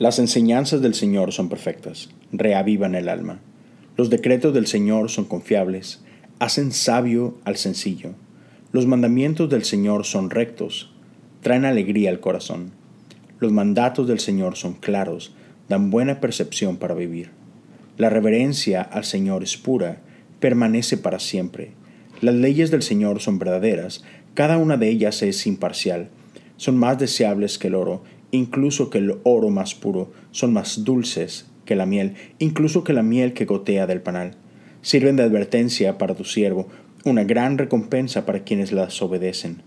Las enseñanzas del Señor son perfectas, reavivan el alma. Los decretos del Señor son confiables, hacen sabio al sencillo. Los mandamientos del Señor son rectos, traen alegría al corazón. Los mandatos del Señor son claros, dan buena percepción para vivir. La reverencia al Señor es pura, permanece para siempre. Las leyes del Señor son verdaderas, cada una de ellas es imparcial. Son más deseables que el oro incluso que el oro más puro, son más dulces que la miel, incluso que la miel que gotea del panal. Sirven de advertencia para tu siervo, una gran recompensa para quienes las obedecen.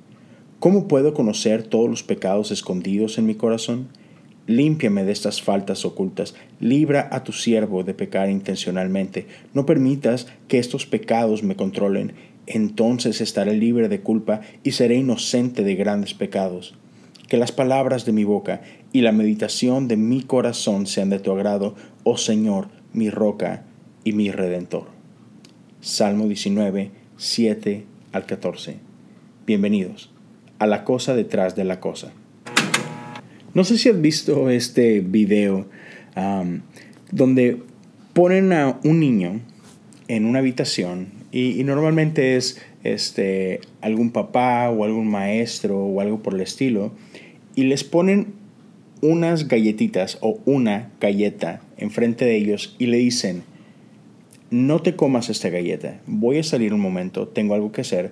¿Cómo puedo conocer todos los pecados escondidos en mi corazón? Límpiame de estas faltas ocultas, libra a tu siervo de pecar intencionalmente, no permitas que estos pecados me controlen, entonces estaré libre de culpa y seré inocente de grandes pecados que las palabras de mi boca y la meditación de mi corazón sean de tu agrado, oh Señor, mi roca y mi redentor. Salmo 19, 7 al 14. Bienvenidos a la cosa detrás de la cosa. No sé si has visto este video donde ponen a un niño en una habitación y, normalmente es este, algún papá o algún maestro o algo por el estilo y les ponen unas galletitas o una galleta enfrente de ellos y le dicen, no te comas esta galleta, voy a salir un momento, tengo algo que hacer,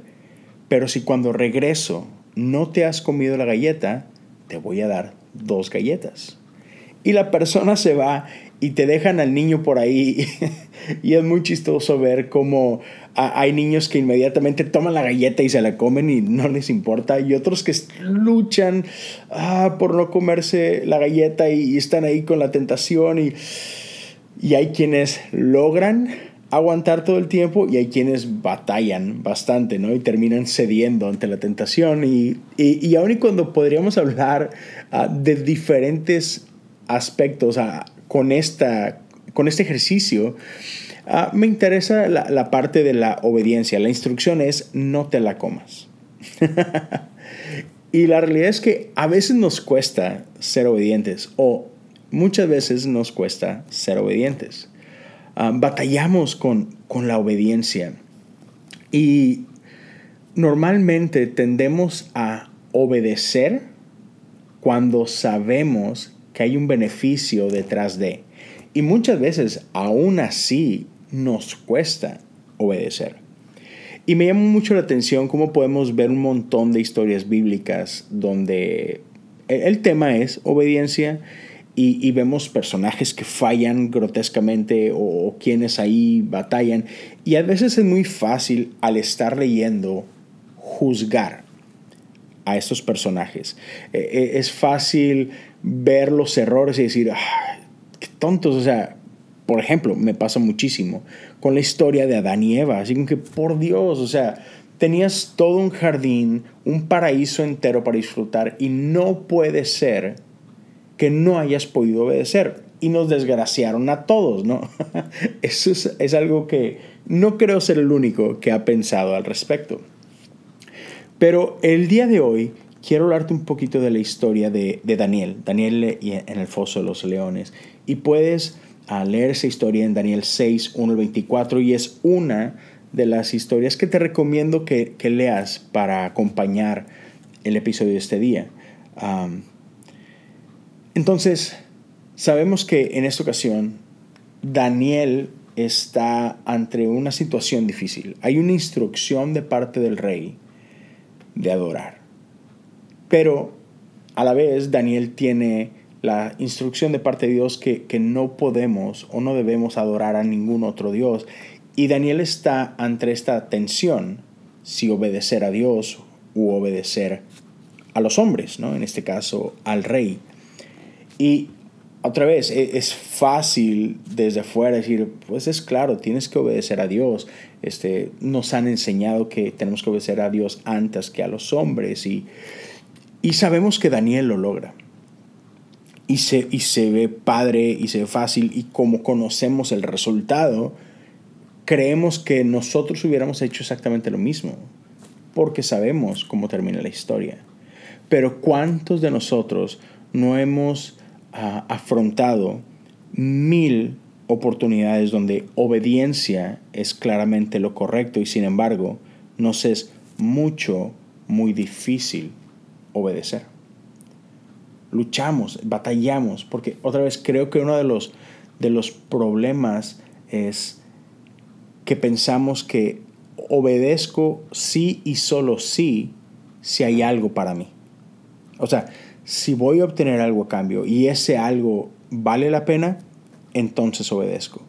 pero si cuando regreso no te has comido la galleta, te voy a dar dos galletas. Y la persona se va y te dejan al niño por ahí. y es muy chistoso ver cómo hay niños que inmediatamente toman la galleta y se la comen y no les importa. Y otros que luchan ah, por no comerse la galleta y, están ahí con la tentación. Y, y hay quienes logran aguantar todo el tiempo y hay quienes batallan bastante, ¿no? Y terminan cediendo ante la tentación. Y, y, y aun y cuando podríamos hablar ah, de diferentes aspectos uh, con, esta, con este ejercicio, Ah, me interesa la, parte de la obediencia. La instrucción es no te la comas. y la realidad es que a veces nos cuesta ser obedientes o muchas veces nos cuesta ser obedientes. Ah, batallamos con, con la obediencia y normalmente tendemos a obedecer cuando sabemos que hay un beneficio detrás de. Y muchas veces, aún así, nos cuesta obedecer. Y me llama mucho la atención cómo podemos ver un montón de historias bíblicas donde el tema es obediencia y, vemos personajes que fallan grotescamente o, quienes ahí batallan. Y a veces es muy fácil al estar leyendo juzgar a estos personajes. E, e, es fácil ver los errores y decir, ah, qué tontos, o sea, por ejemplo, me pasa muchísimo con la historia de Adán y Eva. Así que, por Dios, o sea, tenías todo un jardín, un paraíso entero para disfrutar y no puede ser que no hayas podido obedecer. Y nos desgraciaron a todos, ¿no? Eso es, algo que no creo ser el único que ha pensado al respecto. Pero el día de hoy quiero hablarte un poquito de la historia de, Daniel, Daniel en el foso de los leones. Y puedes a leer esa historia en Daniel 6, 1 al 24 y es una de las historias que te recomiendo que, leas para acompañar el episodio de este día. entonces, sabemos que en esta ocasión Daniel está ante una situación difícil. Hay una instrucción de parte del rey de adorar. Pero a la vez Daniel tiene la instrucción de parte de Dios que, no podemos o no debemos adorar a ningún otro Dios. Y Daniel está ante esta tensión, si obedecer a Dios u obedecer a los hombres, ¿no? en este caso al rey. Y otra vez, e, es fácil desde afuera decir, pues es claro, tienes que obedecer a Dios. Este, nos han enseñado que tenemos que obedecer a Dios antes que a los hombres y, y sabemos que Daniel lo logra y se, y se ve padre y se ve fácil y como conocemos el resultado, creemos que nosotros hubiéramos hecho exactamente lo mismo, porque sabemos cómo termina la historia. Pero ¿cuántos de nosotros no hemos ah, afrontado mil oportunidades donde obediencia es claramente lo correcto y sin embargo nos es mucho, muy difícil obedecer. Luchamos, batallamos, porque otra vez creo que uno de los, de los problemas es que pensamos que obedezco sí y solo sí si hay algo para mí. O sea, si voy a obtener algo a cambio y ese algo vale la pena, entonces obedezco.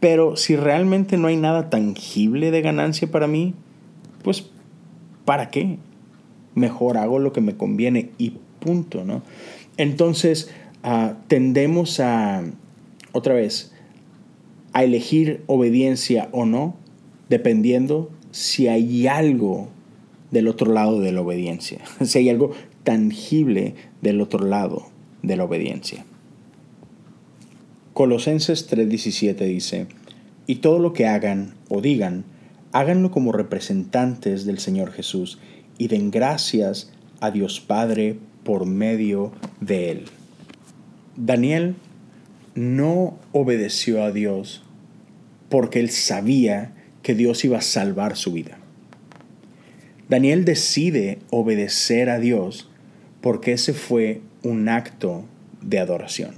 Pero si realmente no hay nada tangible de ganancia para mí, pues ¿para qué? Mejor hago lo que me conviene y punto, ¿no? Entonces ah, tendemos a, otra vez, a elegir obediencia o no, dependiendo si hay algo del otro lado de la obediencia, si hay algo tangible del otro lado de la obediencia. Colosenses 3:17 dice, y todo lo que hagan o digan, háganlo como representantes del Señor Jesús y den gracias a Dios Padre por medio de Él. Daniel no obedeció a Dios porque él sabía que Dios iba a salvar su vida. Daniel decide obedecer a Dios porque ese fue un acto de adoración.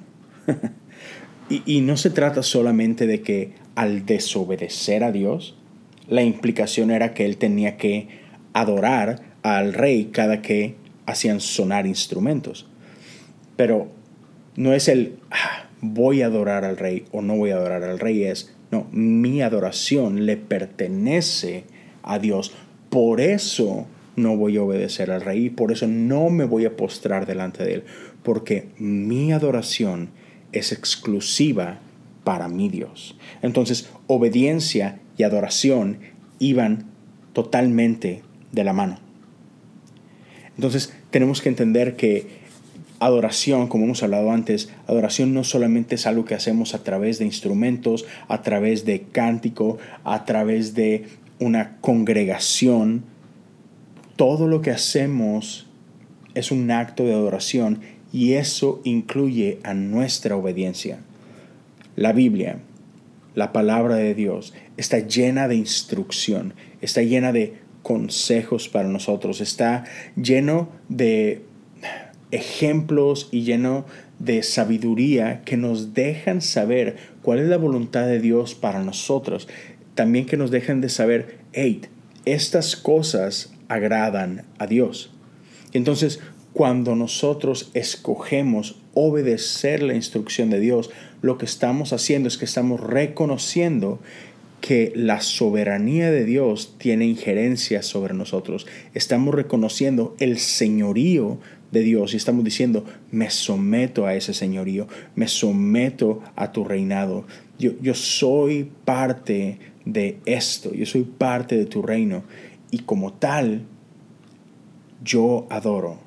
y, no se trata solamente de que al desobedecer a Dios, la implicación era que él tenía que adorar al rey cada que hacían sonar instrumentos. Pero no es el ah, voy a adorar al rey o no voy a adorar al rey, es no, mi adoración le pertenece a Dios. Por eso no voy a obedecer al rey, por eso no me voy a postrar delante de él, porque mi adoración es exclusiva para mi Dios. Entonces, obediencia y adoración iban totalmente de la mano. Entonces, tenemos que entender que adoración, como hemos hablado antes, adoración no solamente es algo que hacemos a través de instrumentos, a través de cántico, a través de una congregación. Todo lo que hacemos es un acto de adoración y eso incluye a nuestra obediencia. La Biblia, la palabra de Dios, está llena de instrucción, está llena de consejos para nosotros, está lleno de ejemplos y lleno de sabiduría que nos dejan saber cuál es la voluntad de Dios para nosotros. También que nos dejan de saber, hey, estas cosas agradan a Dios. Entonces, cuando nosotros escogemos obedecer la instrucción de Dios, lo que estamos haciendo es que estamos reconociendo que la soberanía de Dios tiene injerencia sobre nosotros. Estamos reconociendo el señorío de Dios y estamos diciendo, me someto a ese señorío, me someto a tu reinado. Yo, yo soy parte de esto, yo soy parte de tu reino y como tal, yo adoro,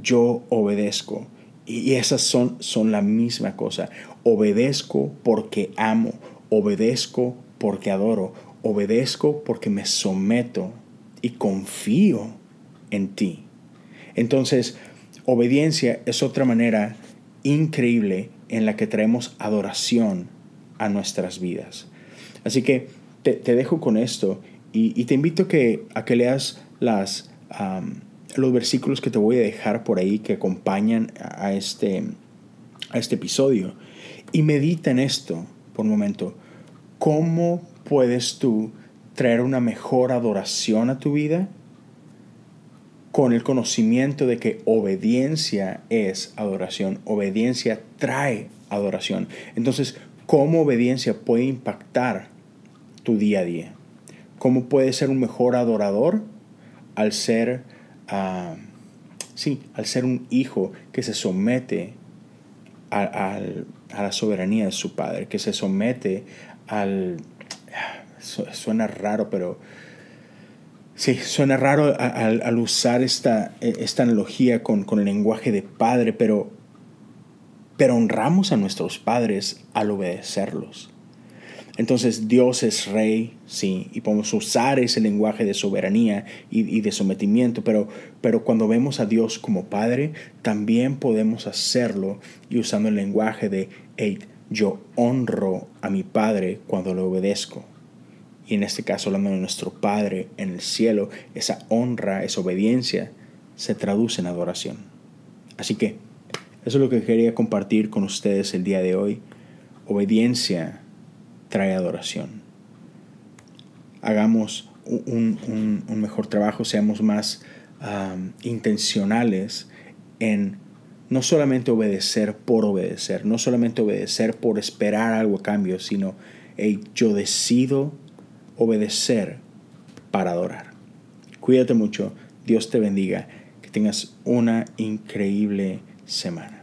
yo obedezco. Y esas son, son la misma cosa. Obedezco porque amo, obedezco porque adoro, obedezco porque me someto y confío en ti. Entonces, Obediencia es otra manera increíble en la que traemos adoración a nuestras vidas. Así que te, dejo con esto y, te invito que, a que leas las, los versículos que te voy a dejar por ahí que acompañan a este, a este episodio y medita en esto por un momento. ¿Cómo puedes tú traer una mejor adoración a tu vida? con el conocimiento de que obediencia es adoración, obediencia trae adoración. Entonces, ¿cómo obediencia puede impactar tu día a día? ¿Cómo puedes ser un mejor adorador al ser, uh, sí, al ser un hijo que se somete a, a la soberanía de su padre, que se somete al... Suena raro, pero Sí, suena raro al, usar esta, esta analogía con, con, el lenguaje de padre, pero, pero honramos a nuestros padres al obedecerlos. Entonces Dios es rey, sí, y podemos usar ese lenguaje de soberanía y, de sometimiento, pero, pero cuando vemos a Dios como Padre, también podemos hacerlo y usando el lenguaje de, hey, yo honro a mi Padre cuando le obedezco. Y en este caso, hablando de nuestro Padre en el cielo, esa honra, esa obediencia, se traduce en adoración. Así que, eso es lo que quería compartir con ustedes el día de hoy. Obediencia trae adoración. Hagamos un, mejor trabajo, seamos más intencionales en no solamente obedecer por obedecer, no solamente obedecer por esperar algo a cambio, sino yo decido obedecer para adorar. Cuídate mucho, Dios te bendiga, que tengas una increíble semana.